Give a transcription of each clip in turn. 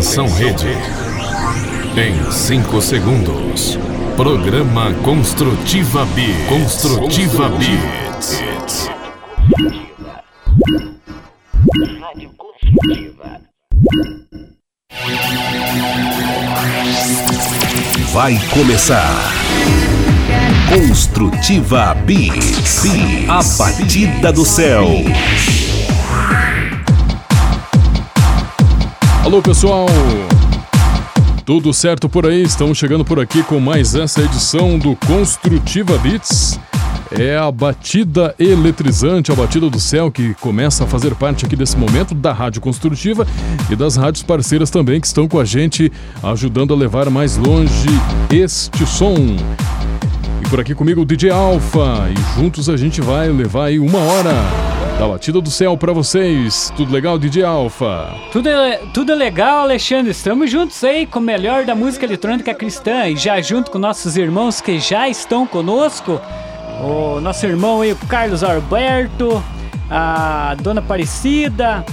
Atenção rede. Em 5 segundos. Programa Construtiva B. Construtiva B. Vai começar. Construtiva Beats. A batida do céu. Alô pessoal, tudo certo por aí? Estamos chegando por aqui com mais essa edição do Construtiva Beats. É a batida eletrizante, a batida do céu que começa a fazer parte aqui desse momento da Rádio Construtiva e das rádios parceiras também que estão com a gente, ajudando a levar mais longe este som. Por aqui comigo o DJ Alfa e juntos a gente vai levar aí uma hora da batida do céu para vocês. Tudo legal, DJ Alfa? Tudo, tudo legal, Alexandre. Estamos juntos aí com o melhor da música eletrônica cristã e já junto com nossos irmãos que já estão conosco o nosso irmão aí, o Carlos Alberto, a Dona Aparecida,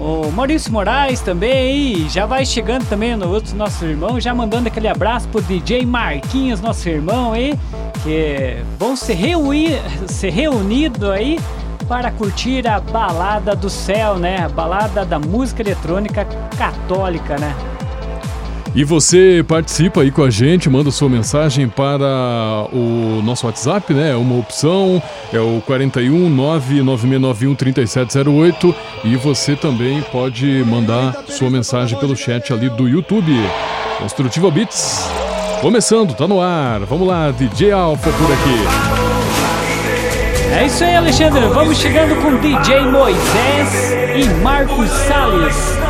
o Maurício Moraes também já vai chegando também no outro nosso irmão, já mandando aquele abraço pro DJ Marquinhos, nosso irmão aí, que vão se reunir, se reunido aí para curtir a balada do céu, né? A balada da música eletrônica católica, né? E você participa aí com a gente, manda sua mensagem para o nosso WhatsApp, né? É uma opção, é o 41 99691 3708 e você também pode mandar sua mensagem pelo chat ali do YouTube. Construtiva Beats. Começando, tá no ar. Vamos lá, DJ Alfa por aqui. É isso aí, Alexandre. Vamos chegando com DJ Moisés e Marcos Salles.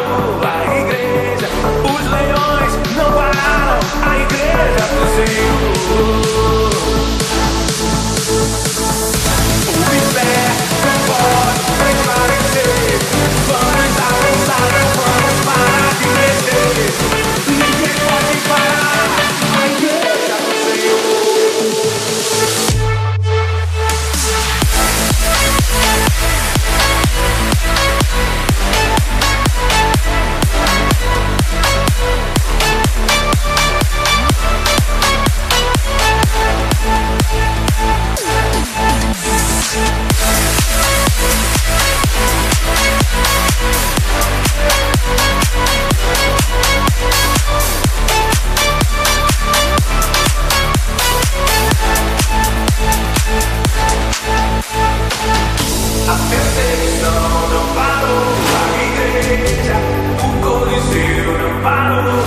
see. perseguição não parou, a igreja, o coliseu não parou.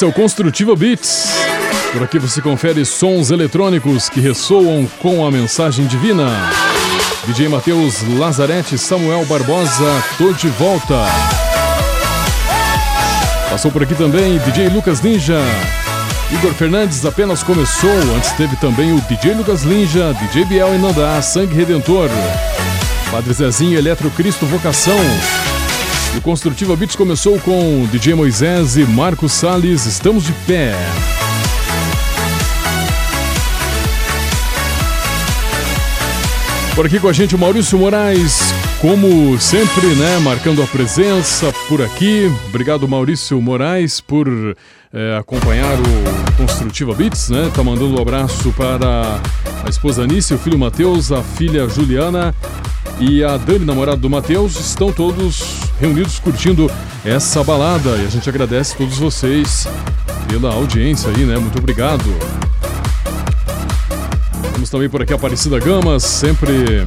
Esse é o Construtiva Beats. Por aqui você confere sons eletrônicos que ressoam com a mensagem divina. DJ Matheus Lazarete, Samuel Barbosa, tô de volta. Passou por aqui também DJ Lucas Ninja. Igor Fernandes apenas começou, antes teve também o DJ Lucas Ninja, DJ Biel e Nandá, Sangue Redentor. Padre Zezinho, Eletro Cristo Vocação. E o Construtiva Beats começou com DJ Moisés e Marcos Salles, Estamos de Pé. Por aqui com a gente o Maurício Moraes, como sempre, né, marcando a presença por aqui. Obrigado Maurício Moraes por eh, acompanhar o Construtiva Beats, né? Tá mandando um abraço para a esposa Anice, o filho Matheus, a filha Juliana e a Dani, namorada do Matheus, estão todos reunidos curtindo essa balada e a gente agradece a todos vocês pela audiência aí, né? Muito obrigado. Temos também por aqui a Aparecida Gamas, sempre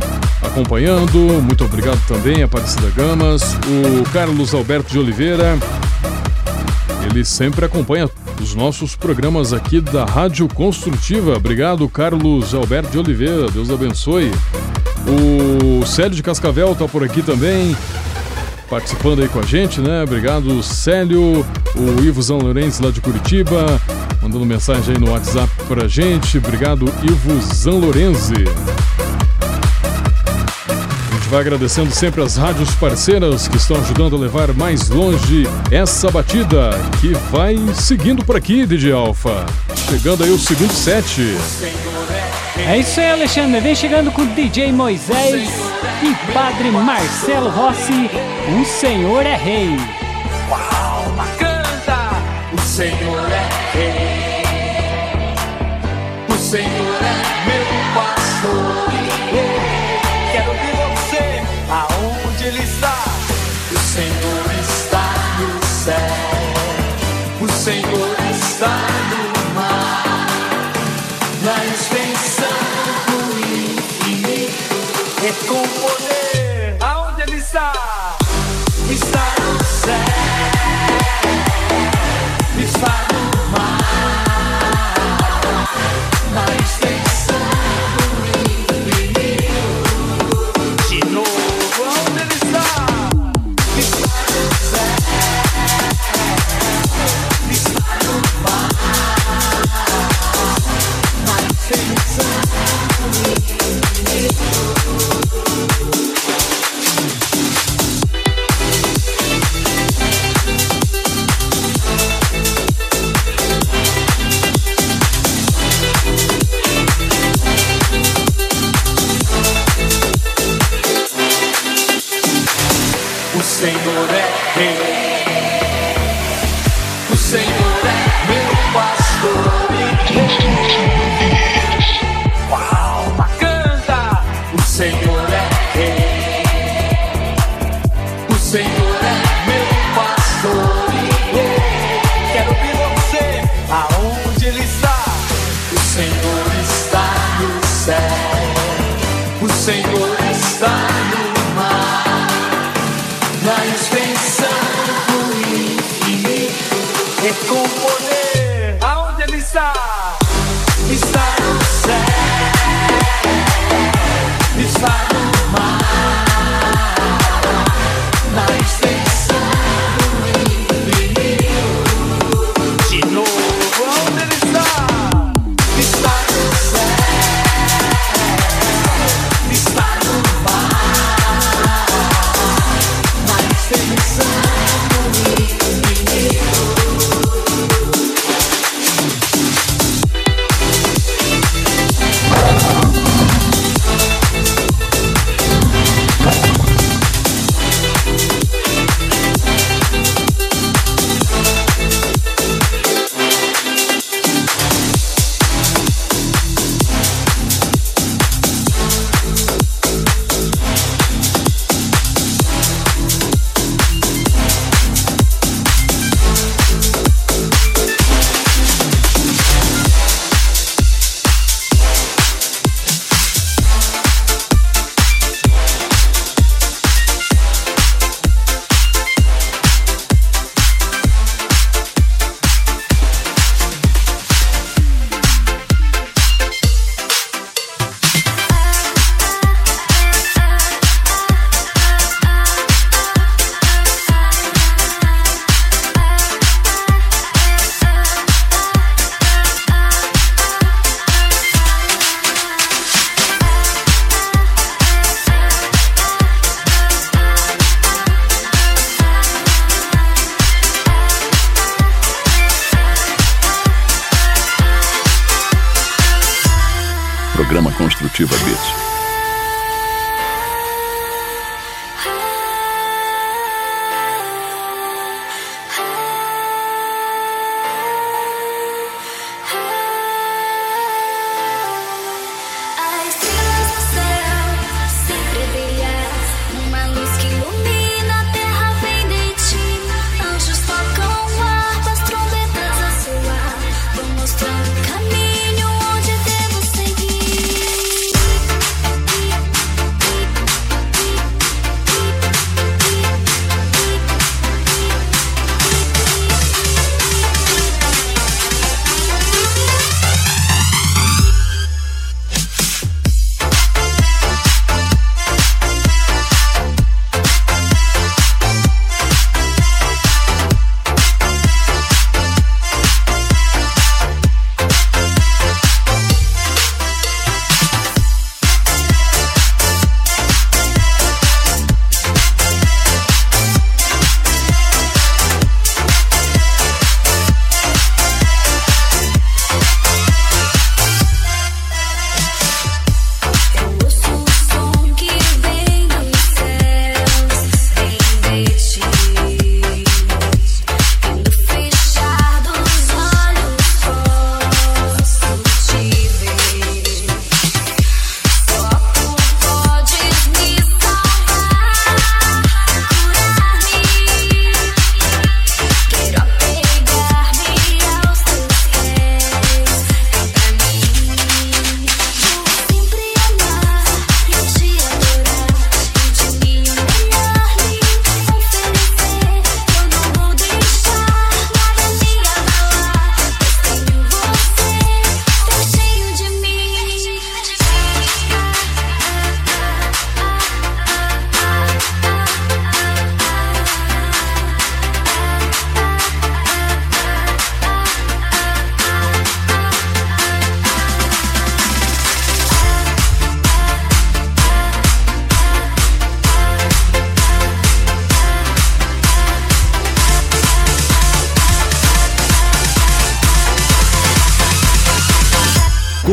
acompanhando. Muito obrigado também, Aparecida Gamas. O Carlos Alberto de Oliveira, ele sempre acompanha os nossos programas aqui da Rádio Construtiva. Obrigado, Carlos Alberto de Oliveira. Deus abençoe. O Célio de Cascavel está por aqui também, participando aí com a gente, né? Obrigado, Célio. O Ivo Zão Lourenço lá de Curitiba, mandando mensagem aí no WhatsApp pra gente. Obrigado, Ivo Zan Lorenzi. Vai agradecendo sempre as rádios parceiras que estão ajudando a levar mais longe essa batida que vai seguindo por aqui, DJ Alfa. Chegando aí o segundo set. É isso aí, Alexandre. Vem chegando com DJ Moisés e Padre Marcelo Rossi. O Senhor é Rei. Alma canta, o Senhor é rei. O Senhor é meu pastor. Senhor está no mar. Na extensão do infinito. E com poder, aonde ele está? Está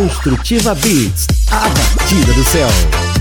Construtiva Beats, a batida do céu.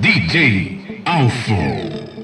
DJ Alfa.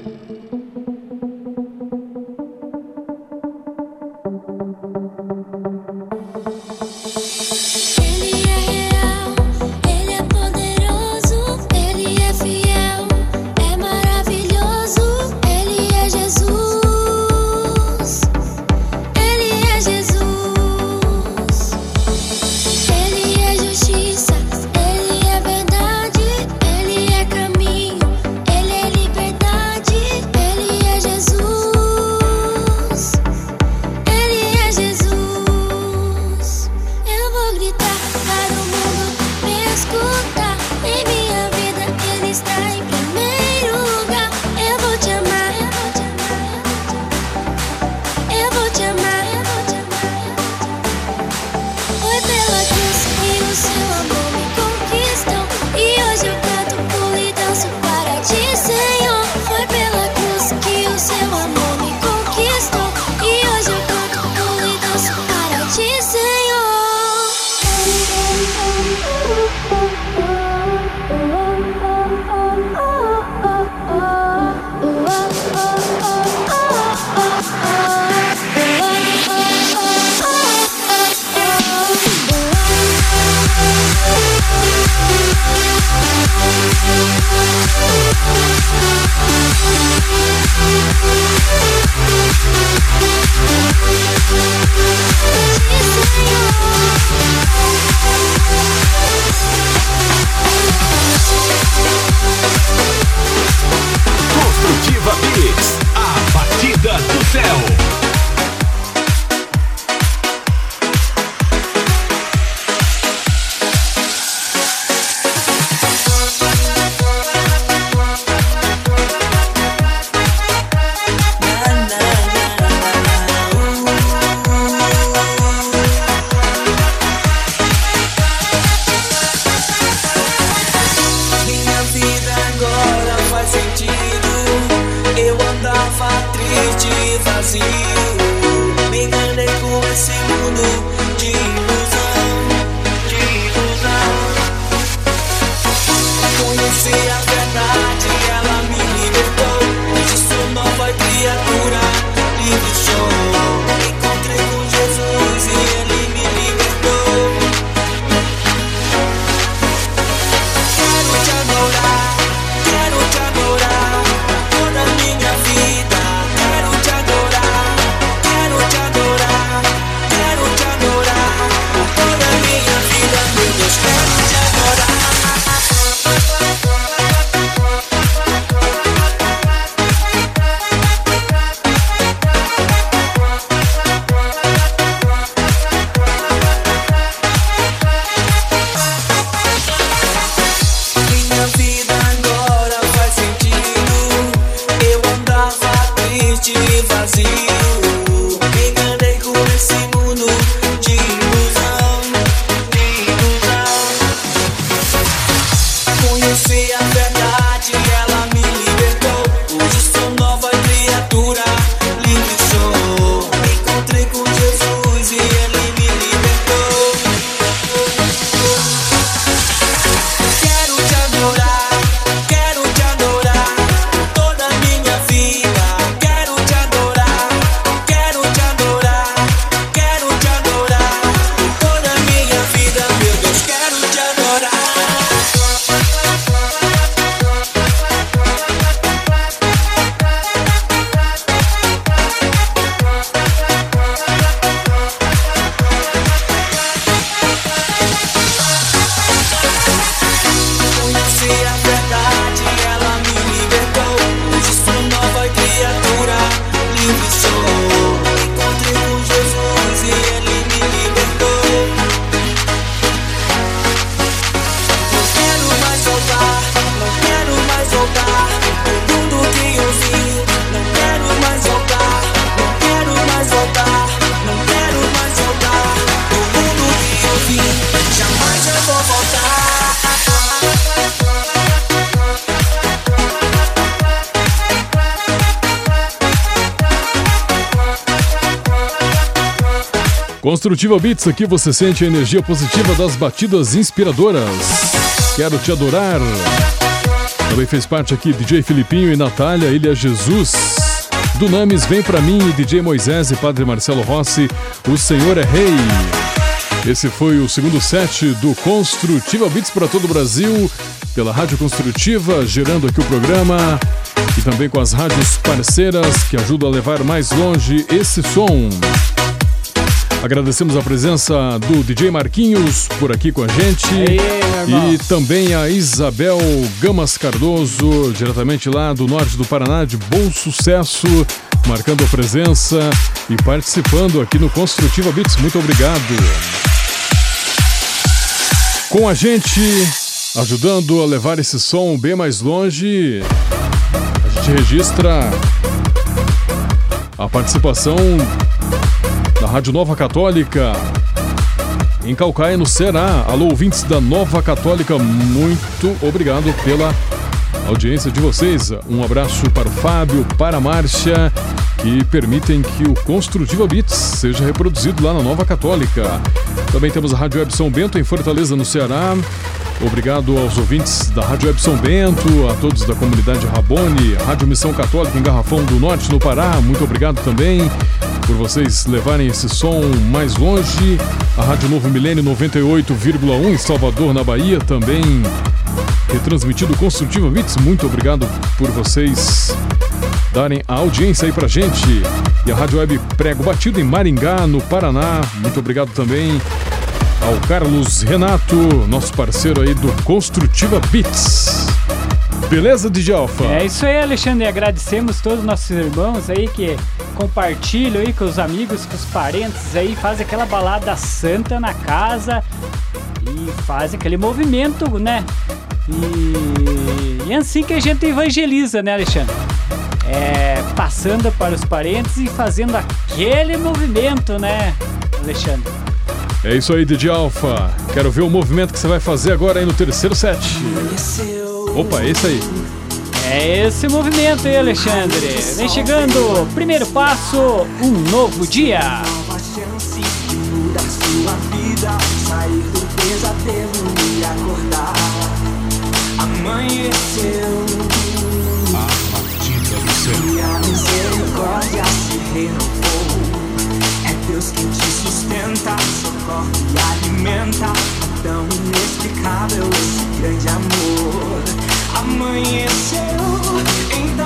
Construtiva Beats, aqui você sente a energia positiva das batidas inspiradoras. Quero te adorar. Também fez parte aqui DJ Filipinho e Natália, Ilha Jesus. Dunamis, vem pra mim, DJ Moisés e Padre Marcelo Rossi, o Senhor é Rei. Esse foi o segundo set do Construtiva Beats para todo o Brasil, pela Rádio Construtiva, gerando aqui o programa e também com as rádios parceiras que ajudam a levar mais longe esse som. Agradecemos a presença do DJ Marquinhos por aqui com a gente. Irmão. e também a Isabel Gamas Cardoso, diretamente lá do norte do Paraná, de bom sucesso, marcando a presença e participando aqui no Construtiva Beats. Muito obrigado. Com a gente, ajudando a levar esse som bem mais longe, a gente registra a participação da Rádio Nova Católica em Calcaia, no Ceará. Alô, ouvintes da Nova Católica, muito obrigado pela audiência de vocês. Um abraço para o Fábio, para a Márcia, que permitem que o Construtiva Beats seja reproduzido lá na Nova Católica. Também temos a Rádio Web São Bento em Fortaleza, no Ceará. Obrigado aos ouvintes da Rádio Web São Bento, a todos da comunidade Rabone, Rádio Missão Católica em Garrafão do Norte, no Pará. Muito obrigado também por vocês levarem esse som mais longe. A Rádio Novo Milênio 98,1 em Salvador, na Bahia, também retransmitido Construtiva Beats. Muito obrigado por vocês darem a audiência aí pra gente. E a Rádio Web Prego Batido em Maringá, no Paraná. Muito obrigado também ao Carlos Renato, nosso parceiro aí do Construtiva Beats. Beleza, DJ Alfa? É isso aí, Alexandre. Agradecemos todos os nossos irmãos aí que compartilham aí com os amigos, com os parentes aí, faz aquela balada santa na casa e faz aquele movimento, né? E, e é assim que a gente evangeliza, né, Alexandre? É, passando para os parentes e fazendo aquele movimento, né, Alexandre? É isso aí, DJ Alfa. Quero ver o movimento que você vai fazer agora aí no terceiro set. Opa, esse aí. É esse movimento aí, Alexandre. Vem chegando, primeiro passo, um novo dia. nova chance de mudar sua vida, sair do pesadelo e acordar. Amanheceu Batida do céu. e a misericórdia se renovou. É Deus quem te sustenta, socorre e alimenta. Tão inexplicável esse grande amor. Amanheceu, então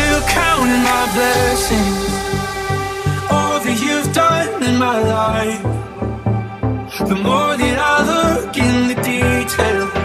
still counting my blessings. All that you've done in my life. The more that I look in the detail.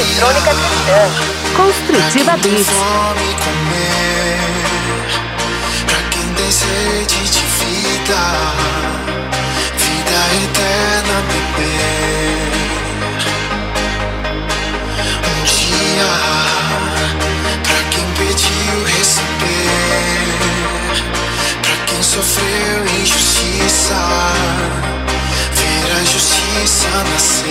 eletrônica cristã. Construtiva Beats. Pra quem tem sede de vida, vida eterna beber. Um dia, pra quem pediu receber, pra quem sofreu injustiça. Ver a justiça nascer.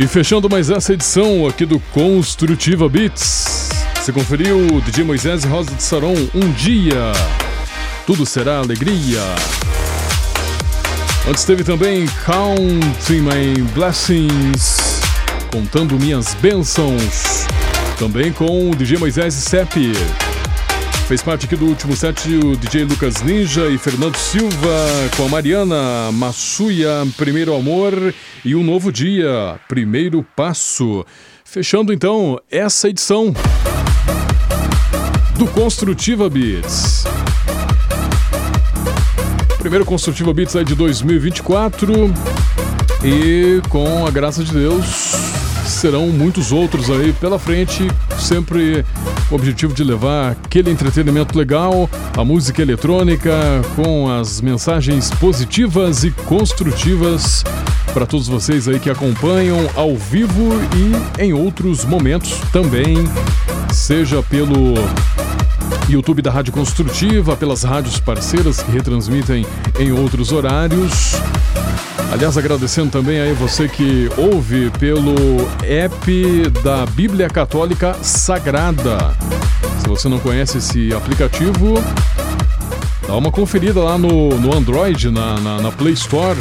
E fechando mais essa edição aqui do Construtiva Beats. Você conferiu o DJ Moisés e Rosa de Saron, Um Dia. Tudo será alegria. Antes teve também Counting My Blessings, contando minhas bênçãos. Também com o DJ Moisés e Sepp. Fez parte aqui do último set o DJ Lucas Ninja e Fernando Silva com a Mariana Massuia, Primeiro Amor e Um Novo Dia, Primeiro Passo. Fechando então essa edição do Construtiva Beats. Primeiro Construtiva Beats aí de 2024 e com a graça de Deus serão muitos outros aí pela frente, sempre o objetivo de levar aquele entretenimento legal, a música eletrônica com as mensagens positivas e construtivas para todos vocês aí que acompanham ao vivo e em outros momentos também, seja pelo YouTube da Rádio Construtiva, pelas rádios parceiras que retransmitem em outros horários. Aliás, agradecendo também aí você que ouve pelo app da Bíblia Católica Sagrada. Se você não conhece esse aplicativo, dá uma conferida lá no, no Android, na, na, na Play Store.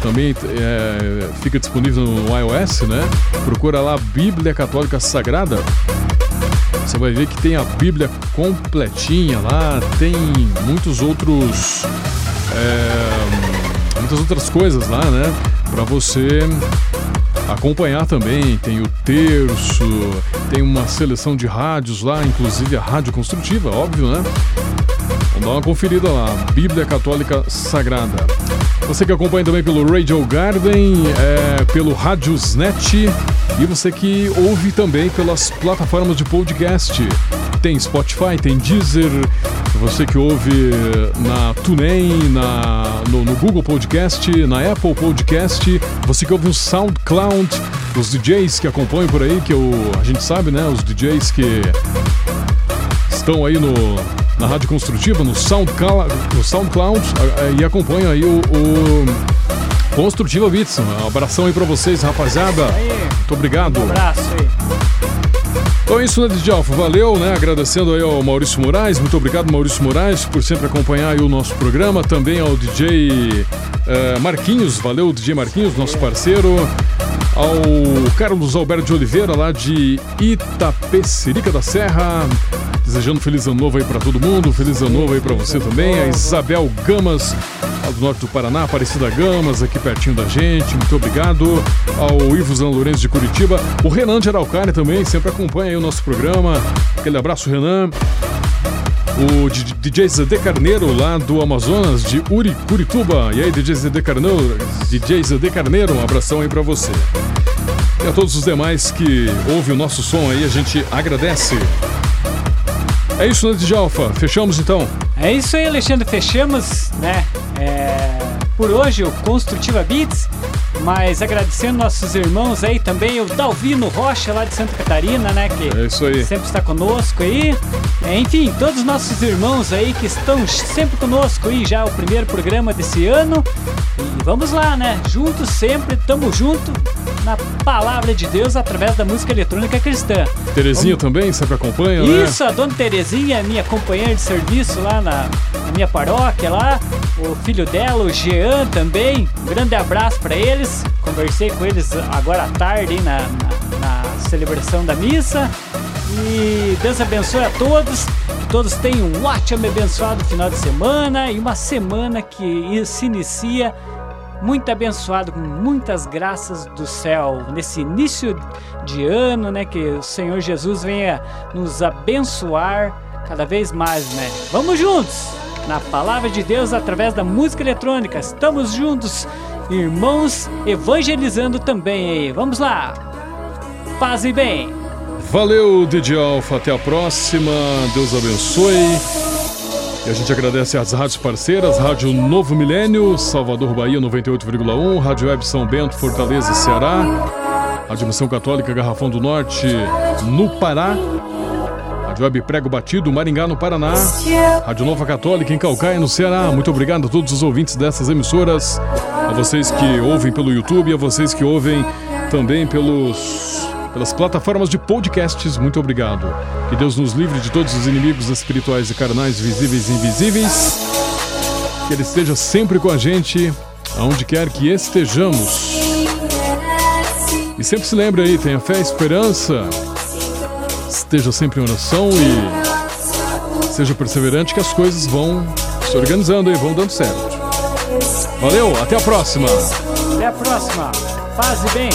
Também é, fica disponível no iOS, né? Procura lá Bíblia Católica Sagrada. Você vai ver que tem a Bíblia completinha lá, tem muitos outros. É, muitas outras coisas lá, né? Para você acompanhar também. Tem o terço, tem uma seleção de rádios lá, inclusive a Rádio Construtiva, óbvio, né? Vamos dar uma conferida lá, Bíblia Católica Sagrada. Você que acompanha também pelo Radio Garden, é, pelo Radiosnet e você que ouve também pelas plataformas de podcast. Tem Spotify, tem Deezer, você que ouve na TuneIn, na, no, no Google Podcast, na Apple Podcast, você que ouve no SoundCloud, os DJs que acompanham por aí, que eu, a gente sabe, né? Os DJs que estão aí no, na Rádio Construtiva, no SoundCloud, no SoundCloud e acompanham aí o, o Construtiva Beats. Um abração aí pra vocês, rapaziada. Muito obrigado. Um abraço aí. Então é isso, né, DJ Alfa? Valeu, né? Agradecendo aí ao Maurício Moraes. Muito obrigado, Maurício Moraes, por sempre acompanhar o nosso programa. Também ao DJ eh, Marquinhos. Valeu, DJ Marquinhos, nosso parceiro. Ao Carlos Alberto de Oliveira, lá de Itapecerica da Serra. Desejando feliz ano novo aí pra todo mundo. Feliz ano novo aí pra você também. A Isabel Gamas, lá do norte do Paraná. Aparecida Gamas, aqui pertinho da gente. Muito obrigado. Ao Ivo Zan Lourenço de Curitiba. O Renan de Araucária também, sempre acompanha o nosso programa. Aquele abraço, Renan. O DJ Zedê Carneiro, lá do Amazonas, de Uri, Curituba. E aí, DJ Zedê Carneiro, DJ Zedê Carneiro, um abração aí pra você. E a todos os demais que ouvem o nosso som aí, a gente agradece. É isso, né, DJ Alfa? Fechamos então? É isso aí, Alexandre. Fechamos, né? Por hoje o Construtiva Beats. Mas agradecendo nossos irmãos aí também, o Dalvino Rocha lá de Santa Catarina, né? Que É isso aí. sempre está conosco aí. É, enfim, todos os nossos irmãos aí que estão sempre conosco aí já o primeiro programa desse ano. E vamos lá, né? Juntos sempre, tamo junto na palavra de Deus através da música eletrônica cristã. Terezinha também, sempre acompanha, né? Isso, a dona Terezinha, minha companheira de serviço lá na, na minha paróquia lá, o filho dela, o Jean também. Um grande abraço pra eles. Conversei com eles agora à tarde hein, na, na, na celebração da missa. E Deus abençoe a todos. Que todos tenham um ótimo e abençoado final de semana e uma semana que se inicia muito abençoado, com muitas graças do céu, nesse início de ano, né? Que o Senhor Jesus venha nos abençoar cada vez mais, né? Vamos juntos! Na palavra de Deus, através da música eletrônica, estamos juntos, irmãos, evangelizando também aí. Vamos lá! Paz e bem! Valeu, DJ Alfa. Até a próxima. Deus abençoe. E a gente agradece às rádios parceiras, Rádio Novo Milênio, Salvador, Bahia 98,1, Rádio Web São Bento, Fortaleza, Ceará, Rádio Missão Católica Garrafão do Norte, no Pará, Web Prego Batido, Maringá, no Paraná, Rádio Nova Católica em Calcaia, no Ceará. Muito obrigado a todos os ouvintes dessas emissoras, a vocês que ouvem pelo YouTube, a vocês que ouvem também pelos, pelas plataformas de podcasts. Muito obrigado. Que Deus nos livre de todos os inimigos espirituais e carnais, visíveis e invisíveis. Que Ele esteja sempre com a gente, aonde quer que estejamos. E sempre se lembre aí, tenha fé e esperança esteja sempre em oração e seja perseverante que as coisas vão se organizando e vão dando certo. Valeu, até a próxima. Até a próxima. Faze bem.